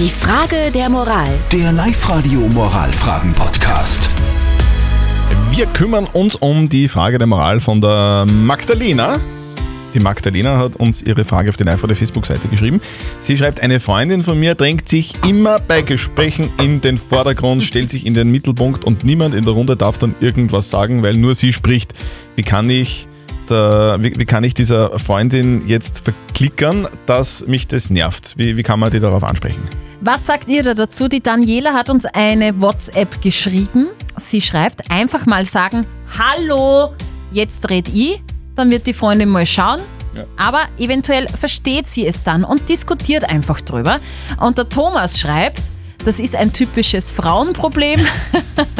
Die Frage der Moral. Der Live-Radio Moralfragen-Podcast. Wir kümmern uns um die Frage der Moral von der Magdalena. Die Magdalena hat uns ihre Frage auf die live der Facebook-Seite geschrieben. Sie schreibt, eine Freundin von mir drängt sich immer bei Gesprächen in den Vordergrund, stellt sich in den Mittelpunkt und niemand in der Runde darf dann irgendwas sagen, weil nur sie spricht. Wie kann ich, da, wie, wie kann ich dieser Freundin jetzt verklickern, dass mich das nervt? Wie, wie kann man die darauf ansprechen? Was sagt ihr da dazu? Die Daniela hat uns eine WhatsApp geschrieben. Sie schreibt, einfach mal sagen, hallo, jetzt red ich. Dann wird die Freundin mal schauen. Ja. Aber eventuell versteht sie es dann und diskutiert einfach drüber. Und der Thomas schreibt, das ist ein typisches Frauenproblem.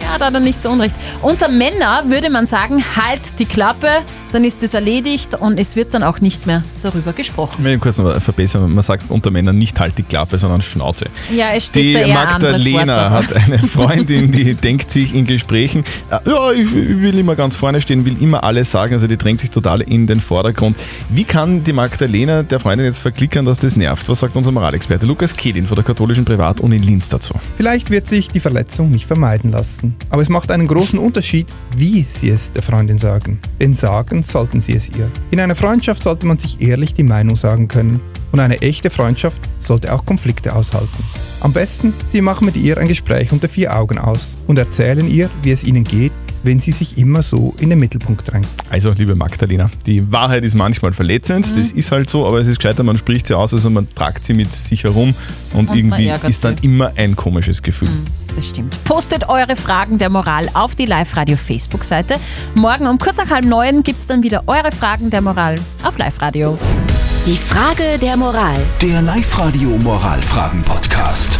ja, da hat er nicht so unrecht. Unter Männer würde man sagen, halt die Klappe, dann ist es erledigt und es wird dann auch nicht mehr darüber gesprochen. Ich will kurz noch verbessern. Man sagt unter Männern nicht halt die Klappe, sondern Schnauze. Ja, es steht Die da eher anderes Magdalena Wort. hat eine Freundin, die denkt sich in Gesprächen, äh, ja, ich will immer ganz vorne stehen, will immer alles sagen, also die drängt sich total in den Vordergrund. Wie kann die Magdalena der Freundin jetzt verklickern, dass das nervt? Was sagt unser Moralexperte Lukas Kehlin von der katholischen Privatuni Linz dazu? Vielleicht wird sich die Verletzung nicht vermeiden lassen, aber es macht einen großen Unterschied, wie Sie es der Freundin sagen. Denn sagen sollten Sie es ihr. In einer Freundschaft sollte man sich ehrlich die Meinung sagen können. Und eine echte Freundschaft sollte auch Konflikte aushalten. Am besten, Sie machen mit ihr ein Gespräch unter vier Augen aus und erzählen ihr, wie es Ihnen geht, wenn sie sich immer so in den Mittelpunkt drängt. Also, liebe Magdalena, die Wahrheit ist manchmal verletzend, Mhm. das ist halt so, aber es ist gescheiter, man spricht sie aus, also man tragt sie mit sich herum und, man irgendwie ist dann sie. Mhm. immer ein komisches Gefühl. Das stimmt. Postet eure Fragen der Moral auf die Live-Radio Facebook-Seite. Morgen um kurz nach halb neun gibt es dann wieder eure Fragen der Moral auf Live-Radio. Die Frage der Moral. Der Live-Radio Moralfragen-Podcast.